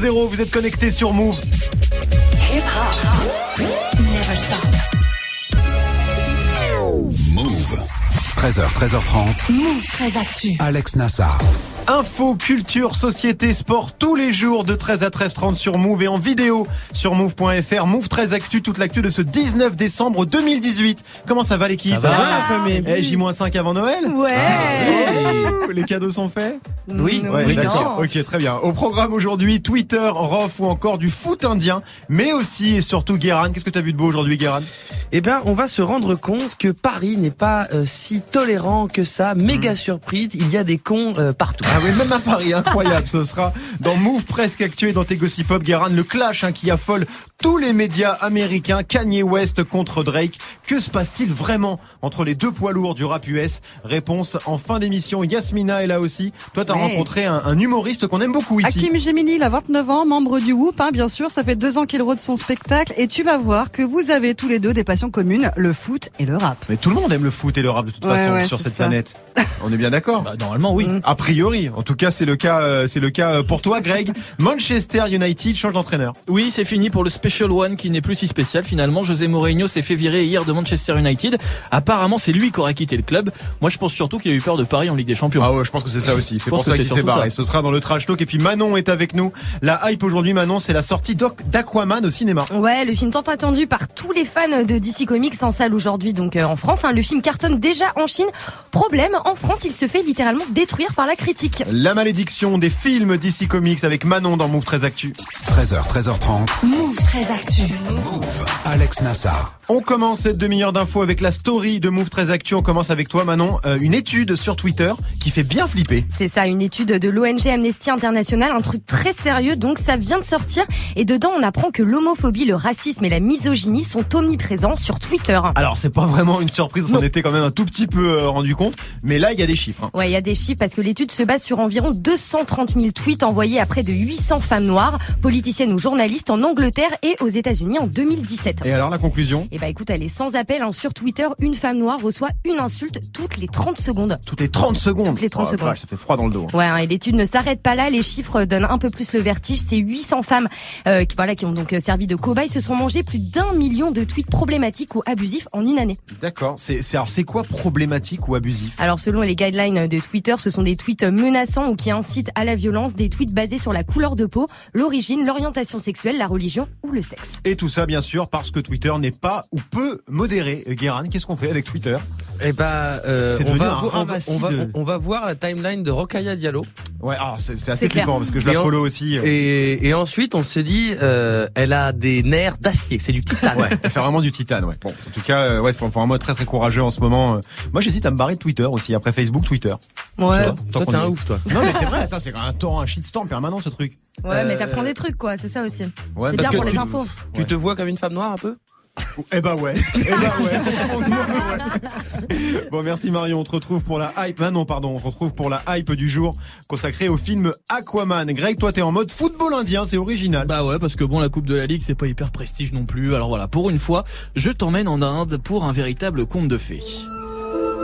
2.0, vous êtes connectés sur Move. Hip hop. Never stop. Move. 13h, 13h30. Move très actu. Alex Nassar. Info, culture, société, sport tous les jours de 13 à 13h30 sur Move et en vidéo sur move.fr. Move 13 actu, toute l'actu de ce 19 décembre 2018. Comment ça va l'équipe Ça va, la famille Eh, J-5 avant Noël Ouais. Oh, Les cadeaux sont faits Oui, Ouais, oui, d'accord. Ok, très bien. Au programme aujourd'hui, Twitter, Rof ou encore du foot indien, mais aussi et surtout Guéran. Qu'est-ce que t'as vu de beau aujourd'hui, Guéran Eh bien, on va se rendre compte que Paris n'est pas euh, si tolérant que ça. Méga surprise, il y a des cons euh, partout. Ah oui, même à Paris, incroyable. Ce sera dans Move presque actué dans tes Gossip Pop, Guéran, le clash hein, qui affole tous les médias américains. Kanye West contre Drake. Que se passe-t-il vraiment entre les deux poids lourds du rap US Réponse en fin d'émission. Yasmina est là aussi. Toi, t'as Ouais. rencontré un, un humoriste qu'on aime beaucoup ici. Hakim Gemini, il a 29 ans, membre du Whoop, hein, bien sûr. Ça fait deux ans qu'il rôde son spectacle. Et tu vas voir que vous avez tous les deux des passions communes, le foot et le rap. Mais tout le monde aime le foot et le rap de toute Ouais, façon ouais, sur cette ça. planète. On est bien d'accord? Bah, normalement, oui. Mm. A priori, en tout cas, c'est le cas, euh, c'est le cas euh, pour toi, Greg. Manchester United change d'entraîneur. Oui, c'est fini pour le Special One qui n'est plus si spécial finalement. José Mourinho s'est fait virer hier de Manchester United. Apparemment, c'est lui qui aurait quitté le club. Moi, je pense surtout qu'il a eu peur de Paris en Ligue des Champions. Ah ouais, je pense que c'est ça aussi. C'est pour ça qu'il s'est barré. ça. Ce sera dans le trash talk. Et puis Manon est avec nous. La hype aujourd'hui, Manon, c'est la sortie d'Aquaman au cinéma. Ouais, le film tant attendu par tous les fans de DC Comics en salle aujourd'hui, donc euh, en France. hein. le film cartonne déjà en Chine. Problème, en France, il se fait littéralement détruire par la critique. La malédiction des films DC Comics avec Manon dans Move 13 Actu. 13h, 13h30. Move très actu. Alex Nassar. On commence cette demi-heure d'infos avec la story de Move 13 Actu. On commence avec toi, Manon. Euh, une étude sur Twitter qui fait bien flipper. C'est ça, une étude de l'ONG Amnesty International, un truc très sérieux, donc ça vient de sortir. Et dedans, on apprend que l'homophobie, le racisme et la misogynie sont omniprésents sur Twitter. Alors, c'est pas vraiment une surprise. On Non. était quand même un tout petit peu euh, rendu compte. Mais là, il y a des chiffres. hein. Ouais, il y a des chiffres parce que l'étude se base sur environ 230 000 tweets envoyés à près de 800 femmes noires, politiciennes ou journalistes en Angleterre et aux États-Unis en 2017. Et alors, la conclusion? Et bah écoute, elle est sans appel. hein. Sur Twitter, une femme noire reçoit une insulte toutes les 30 secondes. Toutes les 30 secondes? Toutes les 30 Oh, secondes. vache, ça fait froid dans le dos. hein. Ouais, hein, et l'étude ne s'arrête pas là. Les chiffres donnent un peu plus le vertige. Ces 800 femmes euh, qui, voilà, qui ont donc euh, servi de cobayes se sont mangées plus d'un million de tweets problématiques ou abusifs en une année. D'accord. C'est, c'est, alors, c'est quoi problématique ou abusif? Alors selon les guidelines de Twitter, ce sont des tweets menaçants ou qui incitent à la violence, des tweets basés sur la couleur de peau, l'origine, l'orientation sexuelle, la religion ou le Et tout ça, bien sûr, parce que Twitter n'est pas ou peu modéré. Euh, Guéran, qu'est-ce qu'on fait avec Twitter? Eh ben, euh, on, va, un vo- on, va, on, va, de- on va voir la timeline de Rokhaya Diallo. Ouais, alors c'est, assez flippant parce que je Et la follow aussi. euh. Et, et ensuite, on s'est dit, euh, elle a des nerfs d'acier, c'est du titane. Ouais, c'est vraiment du titane, ouais. Bon, en tout cas, euh, ouais, faut, faut vraiment être très très courageux en ce moment. euh. Moi, j'hésite à me barrer de Twitter aussi, après Facebook, Twitter. Ouais, Toi, t'es un ouf, toi. Non, mais c'est vrai, c'est un torrent, un shitstorm permanent, ce truc. ouais, mais t'apprends des trucs quoi, c'est ça aussi. Ouais, c'est bien pour les infos. Tu te vois comme une femme noire un peu? Eh bah ouais. Eh bah ouais. ouais. Bon, merci Marion. On te retrouve pour la hype. Ah non, pardon. On te retrouve pour la hype du jour consacrée au film Aquaman. Greg, toi, t'es en mode football indien. C'est original. Bah ouais, parce que bon, la Coupe de la Ligue, c'est pas hyper prestige non plus. Alors voilà, pour une fois, je t'emmène en Inde pour un véritable conte de fées.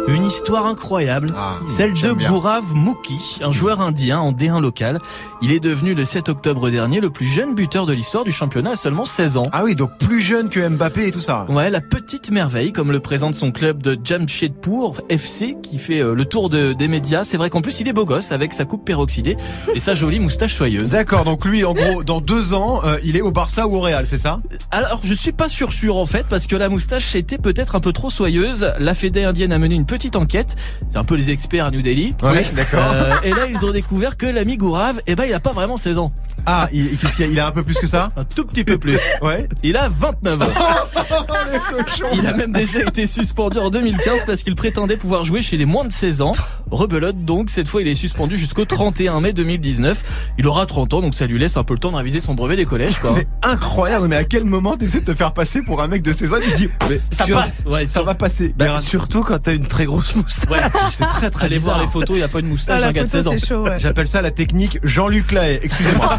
Une histoire incroyable, Ah, celle de. Gaurav Mukhi, un joueur indien en D1 local. Il est devenu le 7 octobre dernier le plus jeune buteur de l'histoire du championnat à seulement 16 ans. Ah oui, donc plus jeune que Mbappé et tout ça. Ouais, la petite merveille, comme le présente son club de Jamshedpur FC, qui fait euh, le tour de, des médias. C'est vrai qu'en plus, il est beau gosse avec sa coupe peroxydée et sa jolie moustache soyeuse. D'accord, donc lui, en gros, dans deux ans, euh, il est au Barça ou au Real, c'est ça? Alors, je suis pas sûr sûr en fait, parce que la moustache était peut-être un peu trop soyeuse. La Fédé indienne a mené une petite enquête. C'est un peu les experts à New Delhi. Ouais, d'accord. Euh, et là, ils ont découvert que l'ami Gourav, eh ben, il a pas vraiment 16 ans. Ah, il, qu'est-ce qu'il a? Il a un peu plus que ça? Un tout petit peu plus. Ouais. Il a 29 ans. Il a même déjà été suspendu en 2015 parce qu'il prétendait pouvoir jouer chez les moins de 16 ans. Rebelote donc, cette fois il est suspendu jusqu'au 31 mai 2019. Il aura 30 ans donc ça lui laisse un peu le temps de réviser son brevet des collèges quoi. C'est incroyable, mais à quel moment t'essaies de te faire passer pour un mec de 16 ans? Tu te dis, ça sur- passe, Ouais, ça sur- va passer. Bah, surtout quand t'as une très des grosses moustaches. Ouais. C'est très très Allez voir les photos, il a pas une moustache, Ah, gars de photo, 16 ans. c'est chaud, ouais. J'appelle ça la technique Jean-Luc Lahaye. Excusez-moi.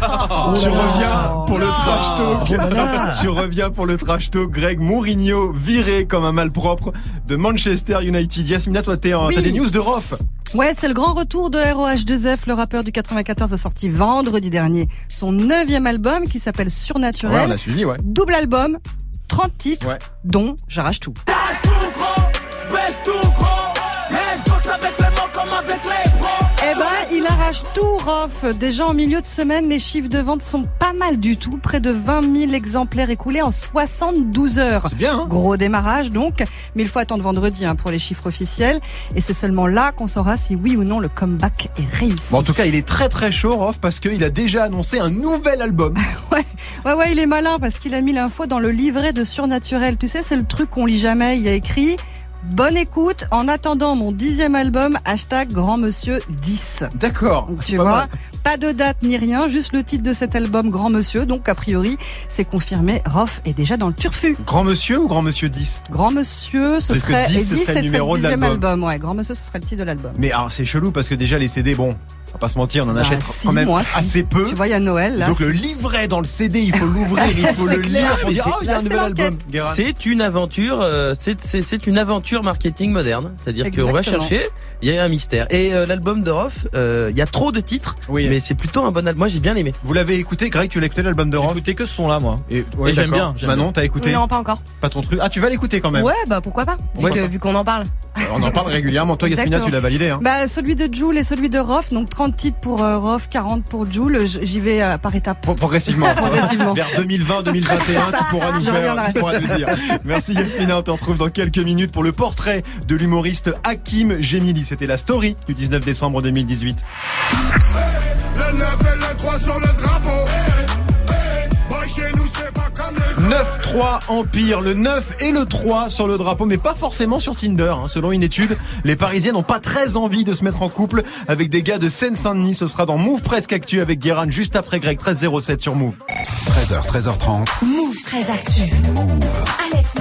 tu reviens pour le trash talk. tu reviens pour le trash talk. Greg Mourinho viré comme un malpropre de Manchester United. Yasmina, toi, t'es en- Oui. t'as des news de Roth. Ouais, c'est le grand retour de ROH2F. Le rappeur du 94 a sorti vendredi dernier son neuvième album qui s'appelle Ouais, Surnaturel. on a suivi, ouais. Double album, 30 titres, Ouais. dont J'arrache tout. Tout, Rof. Déjà en milieu de semaine, les chiffres de vente sont pas mal du tout. Près de 20 000 exemplaires écoulés en 72 heures. C'est bien, hein Gros démarrage donc, mais il faut attendre vendredi hein, pour les chiffres officiels. Et c'est seulement là qu'on saura si oui ou non le comeback est réussi. Bon, en tout cas, il est très très chaud, Roth, parce qu'il a déjà annoncé un nouvel album. Ouais, ouais, il est malin parce qu'il a mis l'info dans le livret de Surnaturel. Tu sais, c'est le truc qu'on lit jamais. Il y a écrit Bonne écoute en attendant mon dixième album, hashtag Grand Monsieur 10. D'accord. C'est tu pas vois, mal. pas de date ni rien, juste le titre de cet album Grand Monsieur. Donc, a priori, c'est confirmé, Rof est déjà dans le turfu. Grand Monsieur ou Grand Monsieur 10 Grand Monsieur, ce serait, 10, et ce 10, serait le numéro de dixième l'album. album. Ouais, Grand Monsieur, ce serait le titre de l'album. Mais alors, c'est chelou parce que déjà, les CD, bon, on va pas se mentir, on en Bah, achète si, quand même moi, si. assez peu. Tu vois, il y a Noël, là. Donc le livret dans le CD, il faut l'ouvrir, il faut le clair. lire oh il y a un nouvel album. C'est une aventure, euh, c'est- une aventure marketing moderne. C'est-à-dire qu'on va chercher, il y a un mystère. Et euh, l'album de Roth, euh, il y a trop de titres, Oui. mais c'est plutôt un bon album. Moi j'ai bien aimé. Vous l'avez écouté, Greg, tu l'as écouté l'album de J'ai Roth écouté que ce son-là, moi. Et, Et j'aime bien, Manon, t'as écouté? Non, pas encore. Pas ton truc? Ah, tu vas l'écouter quand même. Ouais, bah pourquoi pas, vu qu'on en parle. On en parle régulièrement. Toi, Yasmina, tu l'as validé. Hein. Bah, celui de Joule et celui de Rof, donc 30 titres pour euh, Rof, 40 pour Joule. J'y vais euh, par étapes. Pro- Progressivement. Progressivement. Vers 2020, 2021, tu pourras nous faire, reviendrai. tu pourras nous dire. Merci Yasmina, on te retrouve dans quelques minutes pour le portrait de l'humoriste Hakim Gemili. C'était la story du 19 décembre 2018. Le 9 et le 3 sur le drapeau. 9-3 Empire, le 9 et le 3 sur le drapeau, mais pas forcément sur Tinder. hein. Selon une étude, les Parisiennes n'ont pas très envie de se mettre en couple avec des gars de Seine-Saint-Denis. Ce sera dans Move Presque Actu avec Guérin juste après Greg 1307 sur Move. 13h, 13h30. Move très actu. Alex.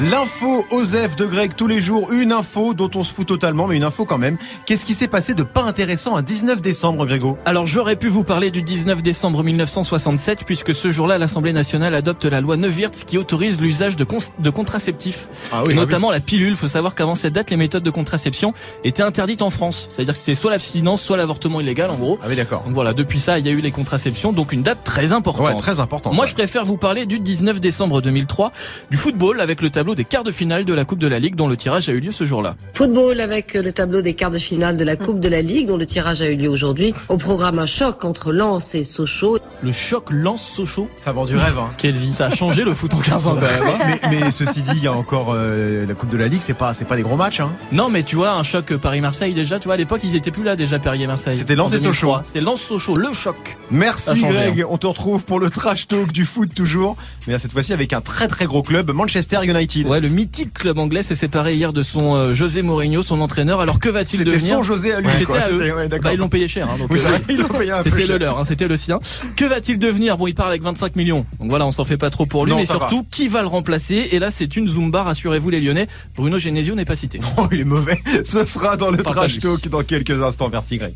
L'info Osef de Greg tous les jours, une info dont on se fout totalement, mais une info quand même. Qu'est-ce qui s'est passé de pas intéressant un 19 décembre, Grégo? Alors j'aurais pu vous parler du 19 décembre 1967 puisque ce jour-là l'Assemblée nationale adopte la loi Neuwirth qui autorise l'usage de, contraceptifs, Ah et notamment la pilule. Faut savoir qu'avant cette date les méthodes de contraception étaient interdites en France. C'est-à-dire que c'était soit l'abstinence, soit l'avortement illégal en gros. Ah oui, d'accord. Donc voilà, depuis ça il y a eu les contraceptions, donc une date très importante. Ouais, très important. Moi, je préfère vous parler du 19 décembre 2003, du football avec le tableau des quarts de finale de la Coupe de la Ligue dont le tirage a eu lieu ce jour-là. Football avec le tableau des quarts de finale de la Coupe de la Ligue dont le tirage a eu lieu aujourd'hui. Au programme un choc entre Lens et Sochaux. Le choc Lens-Sochaux? Ça vend du rêve. Hein. Quelle vie, ça a changé le foot en 15 ans quand même. hein. mais, mais ceci dit, il y a encore euh, la Coupe de la Ligue, c'est pas, c'est pas des gros matchs. Hein. Non, mais tu vois, un choc Paris-Marseille déjà, tu vois, à l'époque, ils étaient plus là déjà, Paris et Marseille. C'était Lens En et 2003. Sochaux. C'est Lens-Sochaux, le choc. Merci Greg, on te retrouve pour le trash talk du foot toujours, mais là, cette fois-ci avec un très très gros club, Manchester United. Ouais, le mythique club anglais s'est séparé hier de son euh, José Mourinho, son entraîneur. Alors que va-t-il C'était devenir son José à lui. C'était quoi. à eux. C'était- ouais, d'accord. Bah, ils l'ont payé cher, hein, donc Oui, euh, c'est vrai, ils l'ont payé un peu C'était le leur, hein, c'était le sien. Que va-t-il devenir? Bon, il part avec 25 millions. Donc voilà, on s'en fait pas trop pour lui, Non, mais va. surtout, qui va le remplacer? Et là, c'est une Zumba, rassurez-vous les Lyonnais. Bruno Genesio n'est pas cité. Oh, il est mauvais. Ce sera dans le trash talk dans quelques instants. Merci Greg.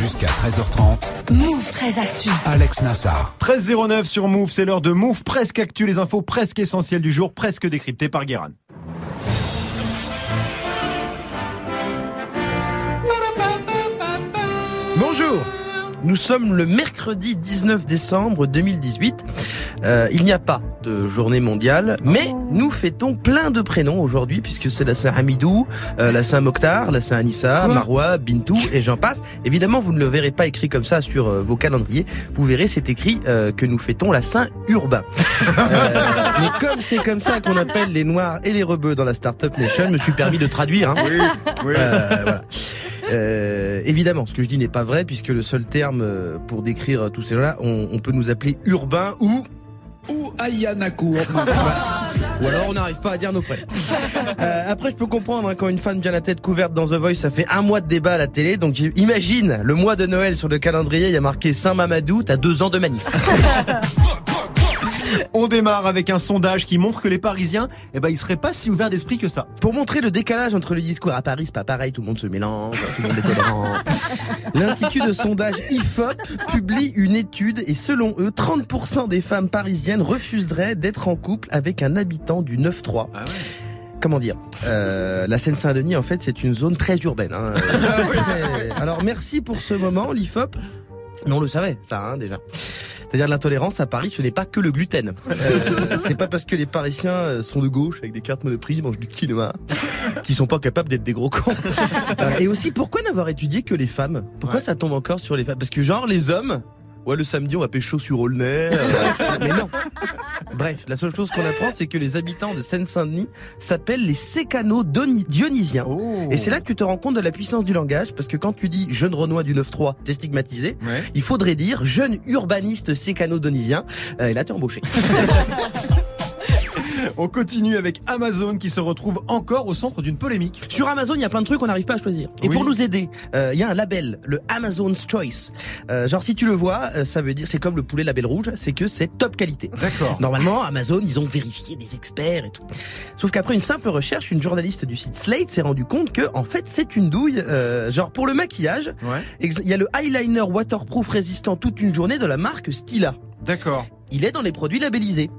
Jusqu'à 13h30. Move très actu. Alex Nassar. 13.09 sur Move, c'est l'heure de Move presque actu, les infos presque essentielles du jour, presque décryptées par Guérin. Bonjour nous sommes le mercredi 19 décembre 2018. Euh, il n'y a pas de journée mondiale, mais nous fêtons plein de prénoms aujourd'hui puisque c'est la Saint-Hamidou, euh, la Saint-Mokhtar, la Saint-Anissa, Marwa, Bintou et j'en passe. Évidemment, vous ne le verrez pas écrit comme ça sur euh, vos calendriers. Vous verrez, c'est écrit euh, que nous fêtons la Saint-Urbain. Euh, mais comme c'est comme ça qu'on appelle les Noirs et les Rebeux dans la Startup Nation, je me suis permis de traduire. Hein. Oui, oui. Euh, voilà. Euh, évidemment, ce que je dis n'est pas vrai puisque le seul terme euh, pour décrire tous ces gens-là, on, on peut nous appeler urbains ou Ou Ayanaku. ou alors on n'arrive pas à dire nos prénoms. Euh, après, je peux comprendre hein, quand une femme vient la tête couverte dans The Voice, ça fait un mois de débat à la télé. Donc imagine le mois de Noël sur le calendrier, il y a marqué Saint Mamadou, t'as deux ans de manif. On démarre avec un sondage qui montre que les Parisiens, eh ben, ils seraient pas si ouverts d'esprit que ça. Pour montrer le décalage entre le discours à Paris, c'est pas pareil, tout le monde se mélange, tout le monde est tolérant. L'Institut de sondage IFOP publie une étude et selon eux, 30% des femmes parisiennes refuseraient d'être en couple avec un habitant du 9-3. Comment dire? Euh, La Seine-Saint-Denis, en fait, c'est une zone très urbaine. hein. Très- Alors, merci pour ce moment, l'IFOP. Mais on le savait, ça, hein, déjà. C'est-à-dire l'intolérance à Paris, ce n'est pas que le gluten. Euh, c'est pas parce que les Parisiens euh, sont de gauche avec des cartes Monoprix, mangent du quinoa, qu'ils sont pas capables d'être des gros cons. Euh, et aussi, pourquoi n'avoir étudié que les femmes? Pourquoi ça tombe encore sur les femmes? Parce que genre les hommes, ouais le samedi on va pécho sur Aulnay. euh, mais non. Bref, la seule chose qu'on apprend, c'est que les habitants de Seine-Saint-Denis s'appellent les sécano-dionysiens. Et c'est là que tu te rends compte de la puissance du langage, parce que quand tu dis jeune Renoir du 9-3, t'es stigmatisé. Ouais. Il faudrait dire jeune urbaniste sécano-donisien. Euh, et là, t'es embauché. On continue avec Amazon qui se retrouve encore au centre d'une polémique. Sur Amazon, il y a plein de trucs qu'on n'arrive pas à choisir. Et Oui. pour nous aider, euh, il y a un label, le Amazon's Choice. Euh, genre, si tu le vois, euh, ça veut dire, c'est comme le poulet label rouge, c'est que c'est top qualité. D'accord. Normalement, Amazon, ils ont vérifié des experts et tout. Sauf qu'après une simple recherche, une journaliste du site Slate s'est rendu compte que, en fait, c'est une douille. genre, pour le maquillage, Ouais. il y a le eyeliner waterproof résistant toute une journée de la marque Stila. D'accord. Il est dans les produits labellisés.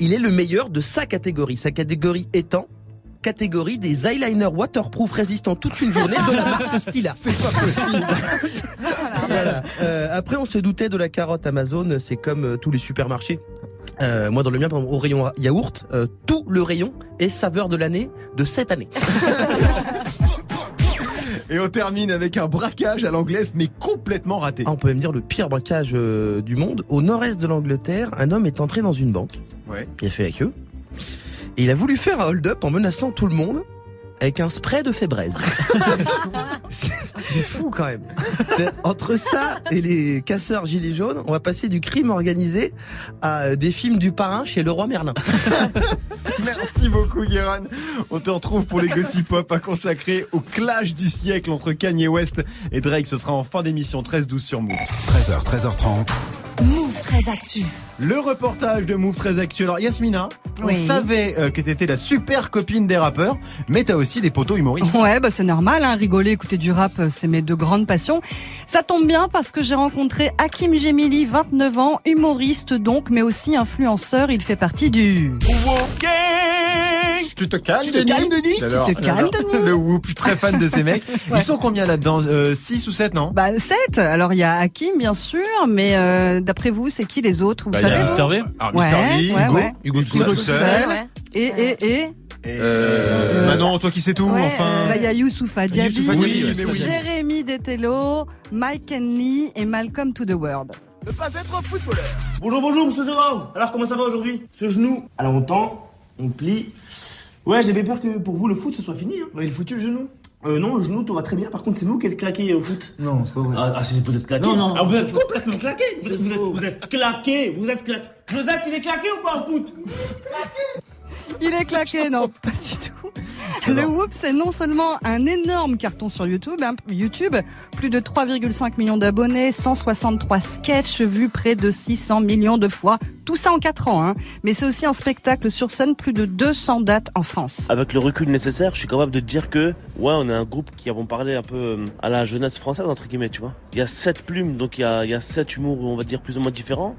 Il est le meilleur de sa catégorie. Sa catégorie étant catégorie des eyeliners waterproof résistants toute une journée de la marque Stila. C'est pas possible. Voilà. Euh, après, on se doutait de la carotte Amazon. C'est comme euh, tous les supermarchés. Euh, moi, dans le mien, par exemple, au rayon yaourt, tout le rayon est saveur de l'année de cette année. Et on termine avec un braquage à l'anglaise, mais complètement raté. Ah, on peut même dire le pire braquage euh, du monde. Au nord-est de l'Angleterre, un homme est entré dans une banque. Ouais. Il a fait la queue. Et il a voulu faire un hold-up en menaçant tout le monde avec un spray de fébraise. c'est fou quand même. Entre ça et les casseurs gilets jaunes, on va passer du crime organisé à des films du parrain chez Leroy Merlin. Merci beaucoup, Guéran. On te retrouve pour les Gossip Pop à consacrer au clash du siècle entre Kanye West et Drake. Ce sera en fin d'émission 13-12 sur Move. 13h, 13h30. Move très actu. Le reportage de Move très actuel. Alors, Yasmina, on Oui. savait euh, que t'étais la super copine des rappeurs, mais t'as aussi des poteaux humoristes. Ouais, bah c'est normal, hein, rigoler, écouter du rap, euh, c'est mes deux grandes passions. Ça tombe bien parce que j'ai rencontré Hakim Gemili, 29 ans, humoriste donc, mais aussi influenceur. Il fait partie du... Tu te calmes, Tu te calmes, Denis J'adore, Tu te calmes, j'adore. Denis Le whoop, je suis très fan de ces mecs. Ouais. Ils sont combien là-dedans 6 ou 7, non Bah 7 Alors il y a Hakim bien sûr, mais euh, d'après vous, c'est qui les autres Vous Bah, il y savez a Mister V. Alors, Ouais, Mr. V, ouais, Hugo, ouais. Hugo, tout, Hugo tout tout seul. seul. Ouais. Et, et, et Et Euh, Manon, toi qui sais tout, Ouais, enfin. Bah, il y a Youssoufa Diaby, Youssoufa Diaby, Oui, mais oui. Jérémy Detello, Mike Henley et Malcolm to the World. Bonjour, bonjour, monsieur Zoran. Alors, comment ça va aujourd'hui? Ce genou, à longtemps, on plie. Ouais, j'avais peur que pour vous, le foot, ce soit fini. Hein. Il est foutu le genou? Euh, non, le genou, tout va très bien. Par contre, c'est vous qui êtes claqué au foot. Non, c'est pas vrai. Ah, ah, c'est- vous êtes claqué Non, non. Ah, vous êtes complètement claqué. Vous êtes, vous êtes- faux. vous êtes claqué. Vous êtes claqué. Joseph, il est claqué ou pas au foot? Il est claqué, non, pas du tout. Le Whoop, c'est non seulement un énorme carton sur YouTube, hein, YouTube, plus de 3,5 millions d'abonnés, 163 sketchs vus près de 600 millions de fois, tout ça en 4 ans. Hein. Mais c'est aussi un spectacle sur scène, plus de 200 dates en France. Avec le recul nécessaire, je suis capable de dire que, ouais, on est un groupe qui avons parlé un peu euh, à la jeunesse française, entre guillemets, tu vois. Il y a sept plumes, donc il y a, il y a sept humours, on va dire, plus ou moins différents,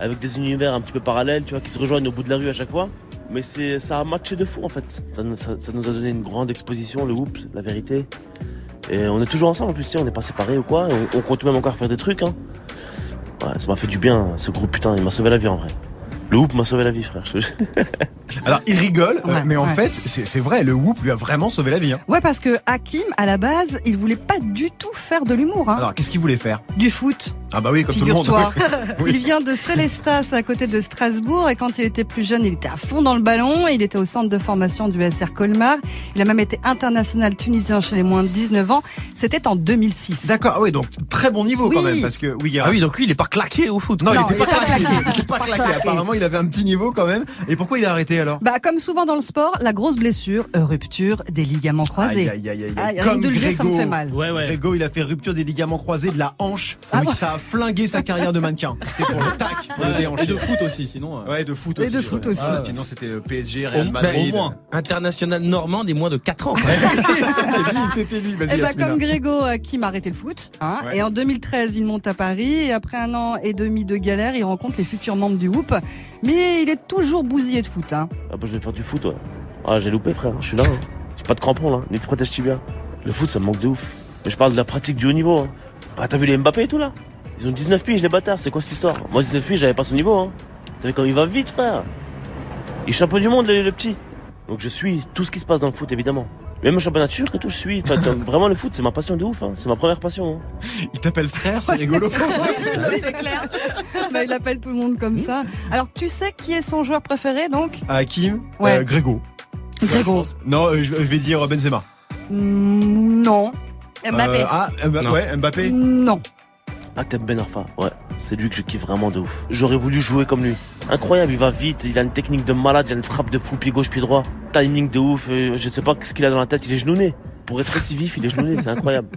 avec des univers un petit peu parallèles, tu vois, qui se rejoignent au bout de la rue à chaque fois. Mais c'est, ça a matché de fou, en fait. Ça, nous- ça- nous a donné une grande exposition, le whoop, la vérité. Et on est toujours ensemble, en plus, on n'est pas séparés ou quoi. On, on compte même encore faire des trucs, hein. Ça m'a fait du bien, ce groupe, putain, il m'a sauvé la vie, en vrai. Le whoop m'a sauvé la vie, frère. Alors, il rigole, Ouais, mais en ouais. fait, c'est vrai, le whoop lui a vraiment sauvé la vie. hein. Ouais, parce que Hakim, à la base, il voulait pas du tout faire de l'humour, hein. Alors, qu'est-ce qu'il voulait faire? Du foot. Ah bah oui, comme tout le monde. Oui. Il vient de Célestas, à côté de Strasbourg, et quand il était plus jeune, il était à fond dans le ballon. Il était au centre de formation du SR Colmar. Il a même été international tunisien chez les moins de 19 ans. C'était en 2006. D'accord, ah oui, donc très bon niveau quand même, parce que oui. Ah oui, donc lui, il est pas claqué au foot. Non, il Non, était il pas était pas claqué. Il était pas claqué. Apparemment, il avait un petit niveau quand même. Et pourquoi il a arrêté? Alors Bah, comme souvent dans le sport, la grosse blessure, euh, rupture des ligaments croisés. Aïe, aïe, aïe, aïe. Ah, Comme de dire, ça me Grégo. fait mal. Ouais, ouais. Grégo, il a fait rupture des ligaments croisés de la hanche. Ah oui, bon ça a flingué sa carrière de mannequin. C'est pour le tac, pour le déhanché. Et de foot aussi, sinon. euh, Ouais, de foot Et aussi. de foot ouais. aussi. Ah, sinon, c'était euh, PSG, Real Madrid. bah, au moins. International normand des moins de 4 ans. c'était lui, c'était lui. Vas-y, Eh ben, Yasmina. comme Grégo, euh, Kim a arrêté le foot. Hein, Ouais. Et en 2013, il monte à Paris. Et après un an et demi de galère, il rencontre les futurs membres du Whoop. Mais il est toujours bousillé de foot. Hein. Ah bah je vais faire du foot, ouais. Ah, j'ai loupé, frère. Je suis là. hein. J'ai pas de crampons, là. Ni de protège tibia. Le foot, ça me manque de ouf. Mais je parle de la pratique du haut niveau. Hein. Ah, t'as vu les Mbappé et tout, là? Ils ont 19 piges, les bâtards. C'est quoi cette histoire? Moi, 19 piges, j'avais pas son niveau, hein. T'as vu comme il va vite, frère Il est champion du monde, le, le petit. Donc je suis tout ce qui se passe dans le foot, évidemment. Même championnat turc et tout, je suis. Enfin, vraiment, le foot, c'est ma passion de ouf. Hein. C'est ma première passion. hein. Il t'appelle frère, c'est rigolo. C'est clair. Bah, il appelle tout le monde comme ça. Alors, tu sais qui est son joueur préféré, donc? Hakim, Ouais. euh, Grégo. Grégo. Non, euh, je vais dire Benzema. Mm, Non. Mbappé. Euh, ah, Mba- Non. ouais, Mbappé. Non. Ah, t'aimes Ben Arfa Ouais, c'est lui que je kiffe vraiment de ouf. J'aurais voulu jouer comme lui. Incroyable, il va vite, il a une technique de malade, il a une frappe de fou, pied gauche, pied droit. Timing de ouf, euh, je sais pas ce qu'il a dans la tête, il est genouné. Pour être aussi vif, il est genouné, c'est incroyable.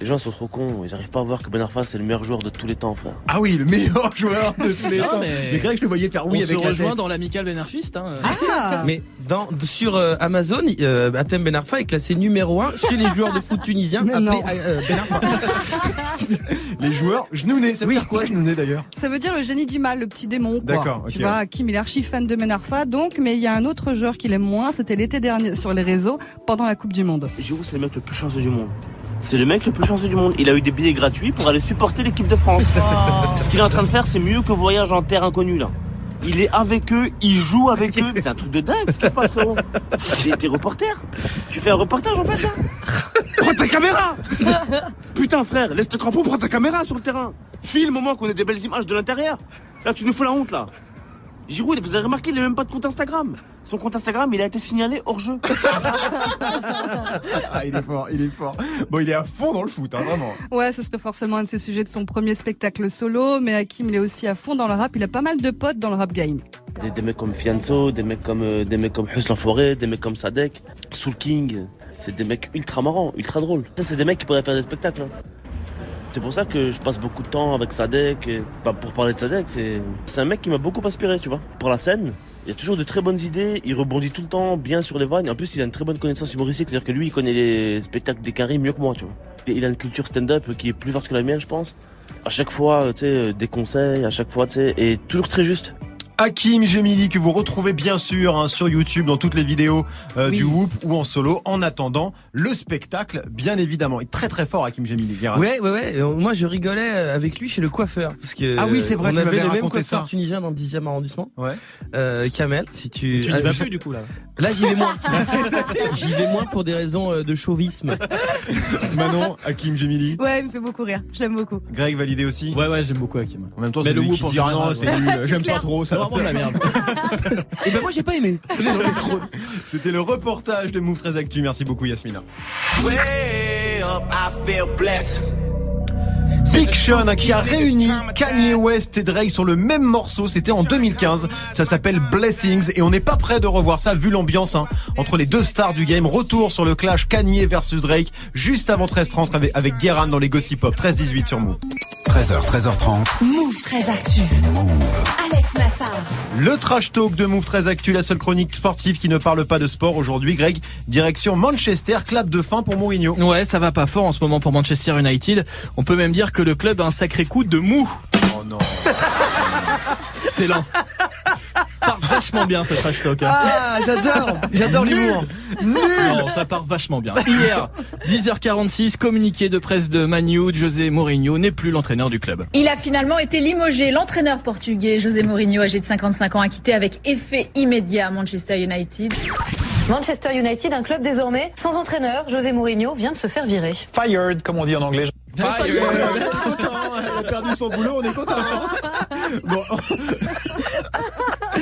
Les gens sont trop cons, ils arrivent pas à voir que Ben Arfa c'est le meilleur joueur de tous les temps, frère. Ah oui, le meilleur joueur de tous les Non, temps. mais- Mais Greg, je le voyais faire oui on avec se la rejoint tête. dans l'amical bénéfice. Hein. Ah. Mais dans, sur euh, Amazon, euh, Atem Ben Arfa est classé numéro 1 chez les joueurs de foot tunisiens Mais appelés non. euh, Ben Arfa. Les joueurs, genouné. Ça veut dire quoi, genouné d'ailleurs Ça veut dire le génie du mal, le petit démon. D'accord, Tu vois, Kim il est archi fan de Menarfa, donc, mais il y a un autre joueur qu'il aime moins, c'était l'été dernier sur les réseaux, pendant la Coupe du Monde. Giroud, c'est le mec le plus chanceux du monde. C'est le mec le plus chanceux du monde. Il a eu des billets gratuits pour aller supporter l'équipe de France. Ce qu'il est en train de faire, c'est mieux que voyage en terre inconnue, là. Il est avec eux, il joue avec eux. C'est un truc de dingue ce qui se passe, frérot. J'ai été reporter. Tu fais un reportage, en fait, là Prends ta caméra Putain, frère, laisse tes crampons, prends ta caméra sur le terrain. Filme au moins qu'on ait des belles images de l'intérieur. Là, tu nous fous la honte, là. Giroud, vous avez remarqué, il n'a même pas de compte Instagram. Son compte Instagram, il a été signalé hors jeu. Ah, il est fort, il est fort. Bon, il est à fond dans le foot, hein, vraiment. Ouais, ce serait forcément un de ses sujets de son premier spectacle solo, mais Hakim il est aussi à fond dans le rap, il a pas mal de potes dans le rap game. Des, des mecs comme Fianzo, des mecs comme euh, des mecs comme Hus Forêt, des mecs comme Sadek, Soul King, c'est des mecs ultra marrants, ultra drôles. Ça c'est des mecs qui pourraient faire des spectacles. hein. C'est pour ça que je passe beaucoup de temps avec Sadek. bah, pour parler de Sadek, c'est un mec qui m'a beaucoup inspiré, tu vois. Pour la scène, il a toujours de très bonnes idées, il rebondit tout le temps bien sur les vannes. En plus, il a une très bonne connaissance humoristique, c'est-à-dire que lui, il connaît les spectacles des carrés mieux que moi, tu vois. Il a une culture stand-up qui est plus forte que la mienne, je pense. À chaque fois, tu sais, des conseils, à chaque fois, tu sais, et toujours très juste. Hakim Gemili que vous retrouvez bien sûr hein, sur YouTube dans toutes les vidéos euh, Oui. du Whoop ou en solo. En attendant le spectacle, bien évidemment. Il est très très fort Hakim Gemili. Ouais, ouais, ouais. Euh, Moi, je rigolais avec lui chez le coiffeur. Parce que Ah oui, c'est vrai, On tu avait le même coiffeur ça. tunisien dans le 10e arrondissement. Ouais. Euh, Kamel, si tu. Tu n'y Ah, vas je- plus du coup là. Là, j'y vais moins. j'y vais moins pour des raisons euh, de chauvisme. Manon, Hakim Gemili. Ouais, il me fait beaucoup rire. Je l'aime beaucoup. Greg validé aussi. Ouais, ouais, j'aime beaucoup Hakim. En même temps, Mais c'est le lui Whoop qui dit ah non, c'est nul, j'aime pas trop ça. C'est vraiment de la merde. Et ben moi, j'ai pas aimé. C'était le reportage de Move 13 Actu. Merci beaucoup Yasmina. Big Sean qui a réuni Kanye West et Drake sur le même morceau, c'était en 2015. Ça s'appelle Blessings et on n'est pas prêt de revoir ça vu l'ambiance hein, entre les deux stars du game. Retour sur le clash Kanye versus Drake juste avant 13h30 avec, avec Guérin dans les Gossip Pop 13-18 sur Move. 13h, 13h30. Move très actu. Alex Nassar. Le trash talk de Move 13 Actu, la seule chronique sportive qui ne parle pas de sport aujourd'hui. Greg, direction Manchester, clap de fin pour Mourinho. Ouais, ça va pas fort en ce moment pour Manchester United. On peut même dire que le club a un sacré coup de mou. Oh non. C'est lent. Part vachement bien ce trash talk. hein. Ah, j'adore. J'adore l'humour. Non, ça part vachement bien. Hier, 10h46, communiqué de presse de Manu, José Mourinho n'est plus l'entraîneur du club. Il a finalement été limogé. L'entraîneur portugais José Mourinho, âgé de 55 ans, a quitté avec effet immédiat Manchester United. Manchester United, un club désormais sans entraîneur. José Mourinho vient de se faire virer. Fired, comme on dit en anglais. On est content, elle a perdu son boulot, on est content. Bon.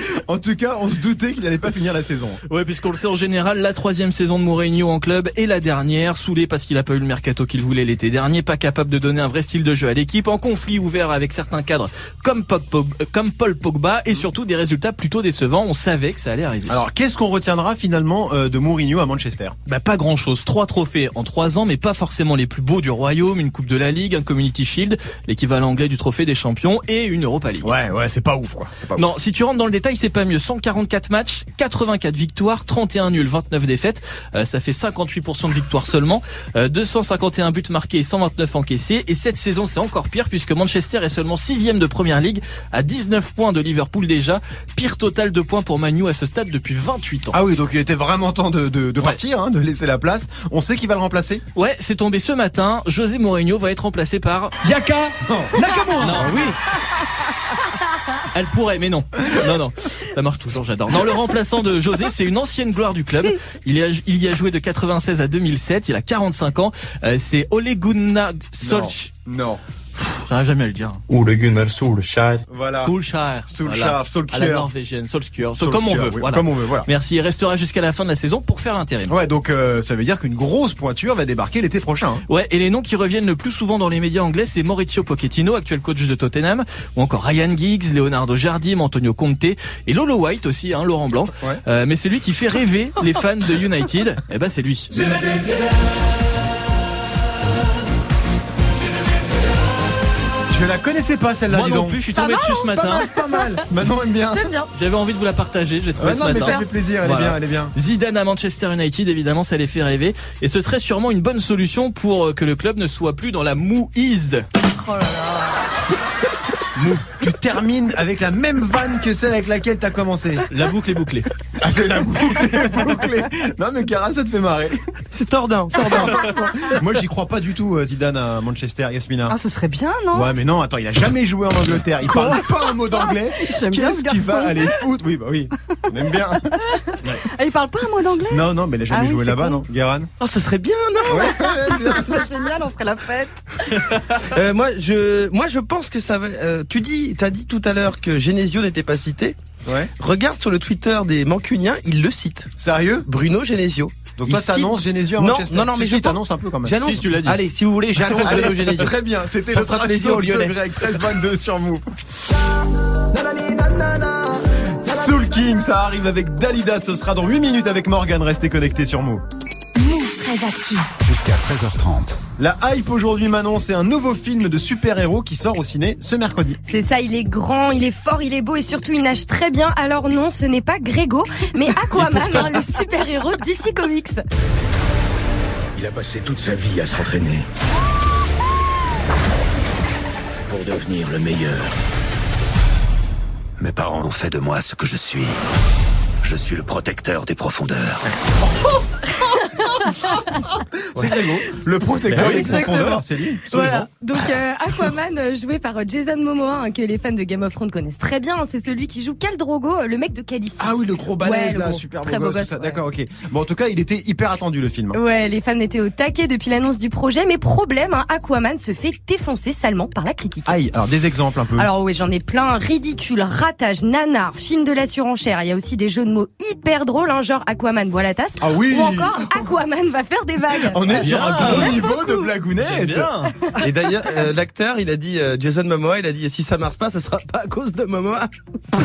En tout cas, on se doutait qu'il allait pas finir la saison. Ouais, puisqu'on le sait en général, la troisième saison de Mourinho en club est la dernière, saoulé parce qu'il a pas eu le mercato qu'il voulait l'été dernier, pas capable de donner un vrai style de jeu à l'équipe, en conflit ouvert avec certains cadres comme, euh, comme Paul Pogba et surtout des résultats plutôt décevants. On savait que ça allait arriver. Alors, qu'est-ce qu'on retiendra finalement euh, de Mourinho à Manchester? Bah pas grand chose, trois trophées en trois ans, mais pas forcément les plus beaux du royaume, une coupe de la Ligue, un Community Shield, l'équivalent anglais du trophée des champions et une Europa League. Ouais, ouais, c'est pas ouf quoi. C'est pas ouf. Non, si tu rentres dans le détail, c'est pas mieux. 144 matchs, 84 victoires, 31 nuls, 29 défaites. Euh, ça fait 58% de victoires seulement. Euh, 251 buts marqués et 129 encaissés. Et cette saison, c'est encore pire puisque Manchester est seulement sixième de Première Ligue à 19 points de Liverpool déjà. Pire total de points pour Manu à ce stade depuis 28 ans. Ah oui, donc il était vraiment temps de, de, de partir, hein, de laisser la place. On sait qui va le remplacer Ouais, c'est tombé ce matin. José Mourinho va être remplacé par Yaka Nakamura. Non, oui. Elle pourrait, mais non. Non, non. Ça marche toujours, j'adore. Non, le remplaçant de José, c'est une ancienne gloire du club. Il y a, il y a joué de 96 à 2007. Il a 45 ans. Euh, c'est Ole Gunnar. Non. J'arrive jamais à le dire. Ole Gunnar Solskjaer. Voilà. Solskjaer. Solskjaer, Voilà. Solskjaer. À la norvégienne, Solskjaer. Solskjaer, Comme on veut, oui, voilà. comme on veut, voilà. Merci. Il restera jusqu'à la fin de la saison pour faire l'intérim. Ouais, donc euh, ça veut dire qu'une grosse pointure va débarquer l'été prochain. hein. Ouais, et les noms qui reviennent le plus souvent dans les médias anglais, c'est Maurizio Pochettino, actuel coach de Tottenham, ou encore Ryan Giggs, Leonardo Jardim, Antonio Conte, et Lolo White aussi, hein, Laurent Blanc. Ouais. Euh, mais c'est lui qui fait rêver les fans de United. Eh ben, c'est lui. La connaissais pas celle-là, Moi non donc. plus, je suis tombé dessus ce pas matin. c'est pas mal. Manon aime bien. J'aime bien. J'avais envie de vous la partager, j'ai trouvé Ouais, ce non, mais matin. ça fait plaisir, elle Voilà. est bien, elle est bien. Zidane à Manchester United, évidemment, ça les fait rêver. Et ce serait sûrement une bonne solution pour euh, que le club ne soit plus dans la mouise. Oh là là. Mou. Tu termines avec la même vanne que celle avec laquelle t'as commencé. La boucle est bouclée. Ah, c'est la boucle bouclée. Non, mais Cara, ça te fait marrer. C'est tordant. Tordant. Moi, j'y crois pas du tout, euh, Zidane à Manchester, Yasmina. Ah, ce serait bien, non? Ouais, mais non, attends, il a jamais joué en Angleterre. Il parle pas un mot d'anglais. J'aime bien Qu'est-ce ce qu'il va aller foutre? Oui, bah oui. On aime bien. Ah, il parle pas un mot d'anglais? Non, non, mais il a jamais Ah oui, joué c'est là-bas, con. non Guéran Oh, ce serait bien, non? Ouais. C'est génial, on ferait la fête. Euh, moi, je, moi, je pense que ça va. euh, tu dis, t'as dit tout à l'heure que Genesio n'était pas cité. Ouais. Regarde sur le Twitter des Mancuniens, ils le citent. Sérieux? Bruno Genesio. Donc Il toi, cite- t'annonces Genesio à Non, Manchester non, non, mais Si, je si, pense- t'annonces un peu quand même. J'annonce. Si, tu l'as dit. Allez, si vous voulez, j'annonce Allez, Bruno Genesio. Très bien, c'était Ça le fera plaisir aux Lyonnais. de Greg, 13-22 sur Move. Soul King, ça arrive avec Dalida, ce sera dans 8 minutes avec Morgan, restez connectés sur Move. Move très actif. Jusqu'à 13h30. La hype aujourd'hui Manon, c'est un nouveau film de super-héros qui sort au ciné ce mercredi. C'est ça, il est grand, il est fort, il est beau et surtout il nage très bien. Alors non, ce n'est pas Grégo, mais Aquaman, hein, le super-héros DC Comics. Il a passé toute sa vie à s'entraîner. Pour devenir le meilleur. Mes parents ont fait de moi ce que je suis. Je suis le protecteur des profondeurs. C'est Grégo, le protecteur des profondeurs, c'est lui. Voilà. Donc euh, Aquaman, euh, joué par euh, Jason Momoa, hein, que les fans de Game of Thrones connaissent très bien. C'est celui qui joue Khal Drogo, le mec de Khaleesi. Ah oui, le gros balèze Ouais, le là, gros. super Très beau beau gosse, gosse, tout ça. ouais. D'accord, ok. Bon, en tout cas, il était hyper attendu le film. Ouais, les fans étaient au taquet depuis l'annonce du projet, mais problème, hein, Aquaman se fait défoncer salement par la critique. Aïe, alors des exemples un peu. Alors oui, j'en ai plein. Ridicule, ratage, nanar, film de la surenchère. Il y a aussi des jeux de mots hyper drôles, hein, genre Aquaman boit la tasse. Ah oui Ou encore Aquaman va faire des vagues. On est sur Bien. un gros niveau de blagounette. Et d'ailleurs, euh, l'acteur, il a dit, euh, Jason Momoa, il a dit, si ça marche pas, ce sera pas à cause de Momoa.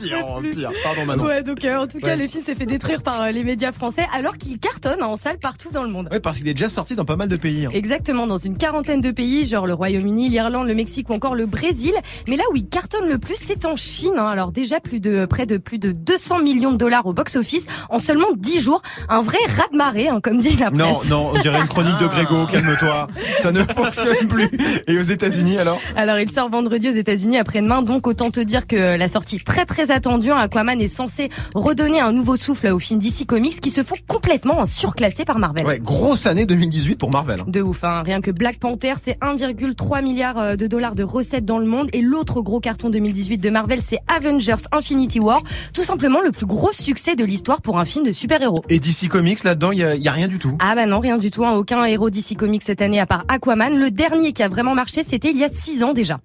Pire, pire. Pardon Manon. Ouais, donc euh, en tout cas, Ouais. le film s'est fait détruire par euh, les médias français alors qu'il cartonne en salle partout dans le monde. Ouais, parce qu'il est déjà sorti dans pas mal de pays. hein. Exactement, dans une quarantaine de pays, genre le Royaume-Uni, l'Irlande, le Mexique ou encore le Brésil. Mais là où il cartonne le plus, c'est en Chine. hein. Alors déjà plus de près de plus de 200 millions de dollars au box-office en seulement 10 jours. Un vrai raz-de-marée, hein, comme dit la Non, presse. non, on dirait une chronique de Grégo, calme-toi. Ça ne fonctionne plus. Et aux États-Unis alors? Alors il sort vendredi aux États-Unis après-demain, donc autant te dire que la sortie très très attendue, hein, Aquaman est censé redonner un nouveau souffle aux films DC Comics qui se font complètement surclassés par Marvel. Ouais, grosse année 2018 pour Marvel. hein. De ouf, hein. rien que Black Panther, c'est 1,3 milliard euh, de dollars de recettes dans le monde. Et l'autre gros carton 2018 de Marvel, c'est Avengers Infinity War. Tout simplement le plus gros succès de l'histoire pour un film de super-héros. Et DC Comics là-dedans, il y a, il y a rien du tout. Ah bah non, rien du tout. hein. Aucun héros DC Comics cette année à part Aquaman. Le dernier qui a vraiment marché, c'était il y a 6 ans déjà.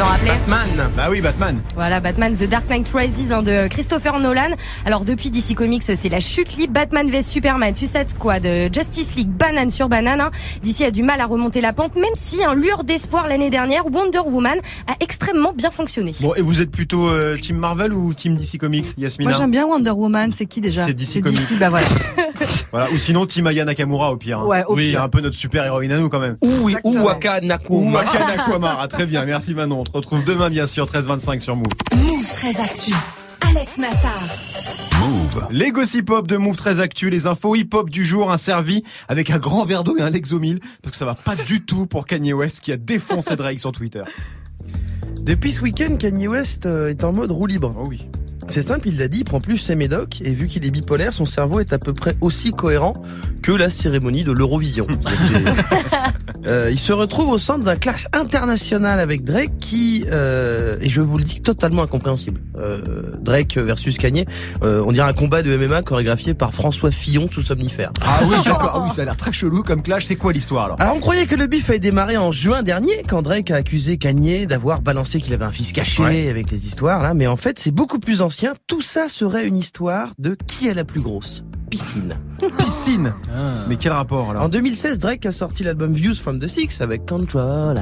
Vous en rappelez Batman. Bah oui, Batman. Voilà, Batman The Dark Knight Rises hein, de Christopher Nolan. Alors depuis DC Comics, c'est la chute libre. Batman vs Superman, Suicide Squad, Justice League, banane sur banane. hein. DC a du mal à remonter la pente, même si un lueur d'espoir l'année dernière, Wonder Woman a extrêmement bien fonctionné. Bon, et vous êtes plutôt euh, Team Marvel ou Team DC Comics, Yasmina? Moi j'aime bien Wonder Woman, c'est qui déjà? C'est DC Comics. bah voilà. Voilà. Ou sinon Team Aya Nakamura au pire. hein. Ouais, au C'est pire. un peu notre super héroïne à nous quand même. Ou, ou. Waka Nakamura. Très bien, merci Manon. Te retrouve demain bien sûr, 13h25 sur Move. Move très actu. Alex Nassar. Move. Les gossip hop de Move très actu, les infos hip hop du jour, un servi avec un grand verre d'eau et un Lexomil, parce que ça va pas du tout pour Kanye West qui a défoncé Drake sur Twitter. Depuis ce week-end, Kanye West euh, est en mode roue libre. Oh oui. C'est simple, il l'a dit, il prend plus ses médocs et vu qu'il est bipolaire, son cerveau est à peu près aussi cohérent que la cérémonie de l'Eurovision. Euh, il se retrouve au centre d'un clash international avec Drake qui, euh, et je vous le dis, totalement incompréhensible. Euh, Drake versus Kanye, on dirait un combat de MMA chorégraphié par François Fillon sous somnifère. Ah oui, d'accord. Ah oui, ça a l'air très chelou comme clash. C'est quoi l'histoire alors Alors on croyait que le bif avait démarré en juin dernier quand Drake a accusé Kanye d'avoir balancé qu'il avait un fils caché Ouais. avec les histoires là, mais en fait c'est beaucoup plus ancien. Tout ça serait une histoire de qui est la plus grosse piscine. Piscine. Mais quel rapport alors En 2016, Drake a sorti l'album Views from the Six avec Controller,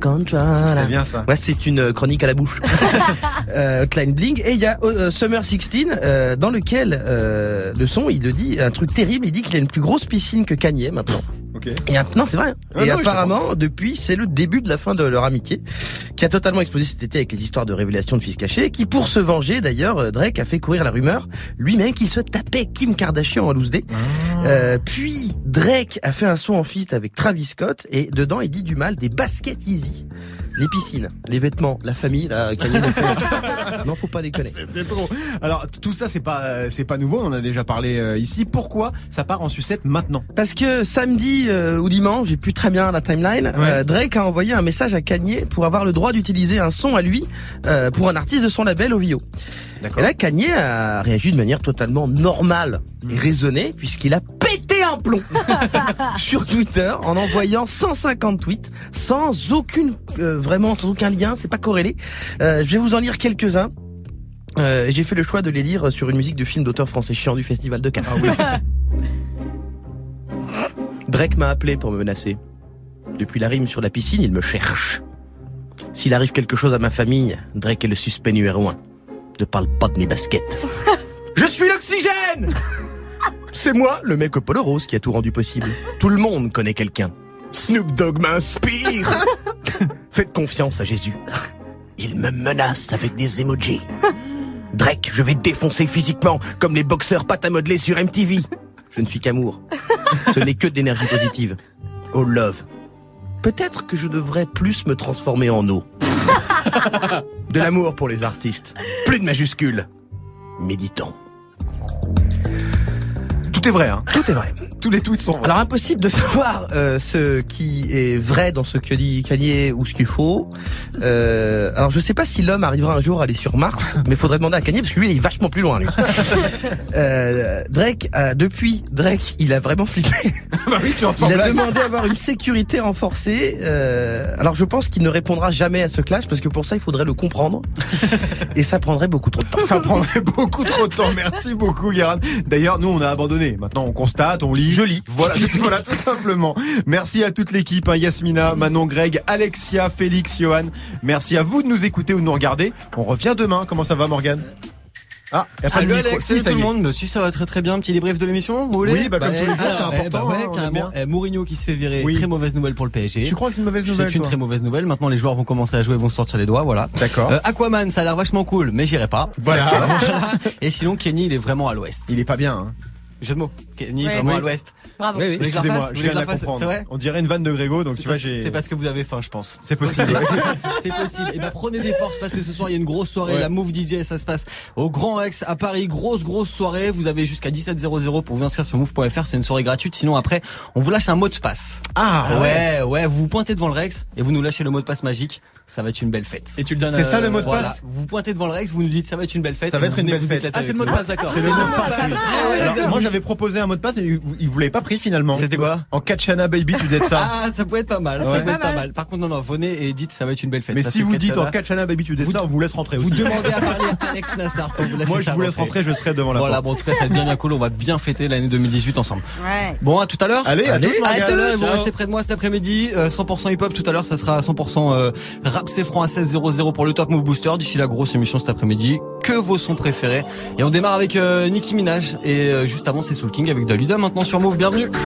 Controller. C'était bien ça. Ouais, c'est une euh, chronique à la bouche. euh, Klein Bling. Et il y a euh, Summer 16, euh, dans lequel euh, le son, il le dit, un truc terrible, il dit qu'il a une plus grosse piscine que Kanye maintenant. Et non, c'est vrai. Ah et non, apparemment, depuis, c'est le début de la fin de leur amitié, qui a totalement explosé cet été avec les histoires de révélation de fils cachés, qui, pour se venger, d'ailleurs, euh, Drake a fait courir la rumeur, lui-même, qu'il se tapait Kim Kardashian en loose day. Ah. Euh, puis, Drake a fait un son en feat avec Travis Scott, et dedans, il dit du mal des baskets easy. Les piscines, les vêtements, la famille, l'a fait. Non, faut pas déconner. C'était trop. Alors tout ça c'est pas euh, c'est pas nouveau, on en a déjà parlé euh, ici. Pourquoi ça part en sucette maintenant? Parce que samedi euh, ou dimanche, j'ai plus très bien la timeline, euh, Drake a envoyé un message à Kanye pour avoir le droit d'utiliser un son à lui euh, pour un artiste de son label OVO. Et là, Kanye a réagi de manière totalement normale et raisonnée puisqu'il a pété un plomb sur Twitter en envoyant 150 tweets sans aucune euh, vraiment sans aucun lien, c'est pas corrélé. Euh, je vais vous en lire quelques-uns. Euh, j'ai fait le choix de les lire sur une musique de film d'auteur français chiant du Festival de Cannes. Drake m'a appelé pour me menacer. Depuis la rime sur la piscine, il me cherche. S'il arrive quelque chose à ma famille, Drake est le suspect numéro un. Ne parle pas de mes baskets. Je suis l'oxygène C'est moi, le mec au polo rose, qui a tout rendu possible. Tout le monde connaît quelqu'un. Snoop Dogg m'inspire Faites confiance à Jésus. Il me menace avec des emojis. Drake, je vais défoncer physiquement, comme les boxeurs pâte à modeler sur MTV. Je ne suis qu'amour. Ce n'est que d'énergie positive. Oh love. Peut-être que je devrais plus me transformer en eau. De l'amour pour les artistes. Plus de majuscules. Méditons. Tout est vrai, hein. Tout est vrai. Tous les tweets sont vrais. Alors impossible de savoir euh, ce qui est vrai dans ce que dit Kanye ou ce qu'il faut. Euh, alors je sais pas si l'homme arrivera un jour à aller sur Mars, mais faudrait demander à Kanye parce que lui il est vachement plus loin. Lui. Euh, Drake, depuis Drake, il a vraiment flippé. bah oui, tu entends Il a demandé à avoir une sécurité renforcée. Alors je pense qu'il ne répondra jamais à ce clash parce que pour ça il faudrait le comprendre et ça prendrait beaucoup trop de temps. Ça prendrait beaucoup trop de temps. Merci beaucoup, Guérin. D'ailleurs, nous, on a abandonné. Maintenant, on constate, on lit. Je lis. Voilà, c'est- voilà, tout simplement. Merci à toute l'équipe, hein, Yasmina, Manon, Greg, Alexia, Félix, Johan. Merci à vous de nous écouter ou de nous regarder. On revient demain. Comment ça va, Morgane? Ah, Salut. Alex, salut tout le monde. Bah, si ça va très très bien, petit débrief de l'émission, vous voulez? Oui, bah, comme tous les jours, c'est alors, important, eh bah hein, ouais, carrément. bien. Eh, Mourinho qui se fait virer, Oui. très mauvaise nouvelle pour le PSG. Tu crois que c'est une mauvaise nouvelle, C'est une très mauvaise nouvelle. Maintenant, les joueurs vont commencer à jouer, vont se sortir les doigts, voilà. D'accord. Euh, Aquaman, ça a l'air vachement cool, mais j'irai pas. Voilà. Voilà. Et sinon, Kenny, il est vraiment à l'ouest. Il est pas bien, hein. Jeu de mots. Kenny, Ouais. vraiment Oui. à l'ouest. Bravo. Oui, Excusez-moi, je viens de la C'est comprendre. vrai On dirait une vanne de Grégo, donc C'est tu vois, j'ai. C'est parce que vous avez faim, je pense. C'est possible. C'est possible. Et ben prenez des forces parce que ce soir il y a une grosse soirée, Ouais. la Move DJ, ça se passe au Grand Rex à Paris, grosse grosse soirée. Vous avez jusqu'à 17h00 pour vous inscrire sur move.fr, c'est une soirée gratuite. Sinon après, on vous lâche un mot de passe. Ah, ouais, ouais, vous vous pointez devant le Rex et vous nous lâchez le mot de passe magique. Ça va être une belle fête. Et tu le donnes. C'est ça, euh, le mot de passe Vous vous pointez devant le Rex, vous nous dites ça va être une belle fête. Ça va être une belle fête. Ah, c'est le mot de passe, d'accord. C'est le mot de passe. Ah moi, j'avais proposé un mot de passe, mais il vous- vous l'avez pas pris finalement. C'était quoi En Kachana Baby, tu dis ça. Ah, ça peut être pas mal. Ouais. Ça pas être pas mal. Par contre, non, non, venez et dites, ça va être une belle fête. Mais si vous dites en Kachana- Kachana Baby, tu dis ça, on vous laisse rentrer Vous aussi. demandez à parler à Alex Nassar pour vous Moi, je ça vous laisse rentrer, je serai devant la Voilà, porte. bon, en tout cas, ça va être bien bien cool. On va bien fêter l'année 2018 ensemble. Ouais. Bon, à tout à l'heure. Allez, à toutes, à tout à l'heure. Vous restez près de moi cet après-midi. Euh, 100% hip-hop. Tout à l'heure, ça sera 100% euh, rap c'est franc à 16.00 pour le Top Move Booster. D'ici la grosse émission cet après-midi. Que vos sons préférés. Et on démarre avec euh, Nicki Minaj. Et euh, juste avant, c'est Soul King avec Daluda. Maintenant sur Move. Bienvenue.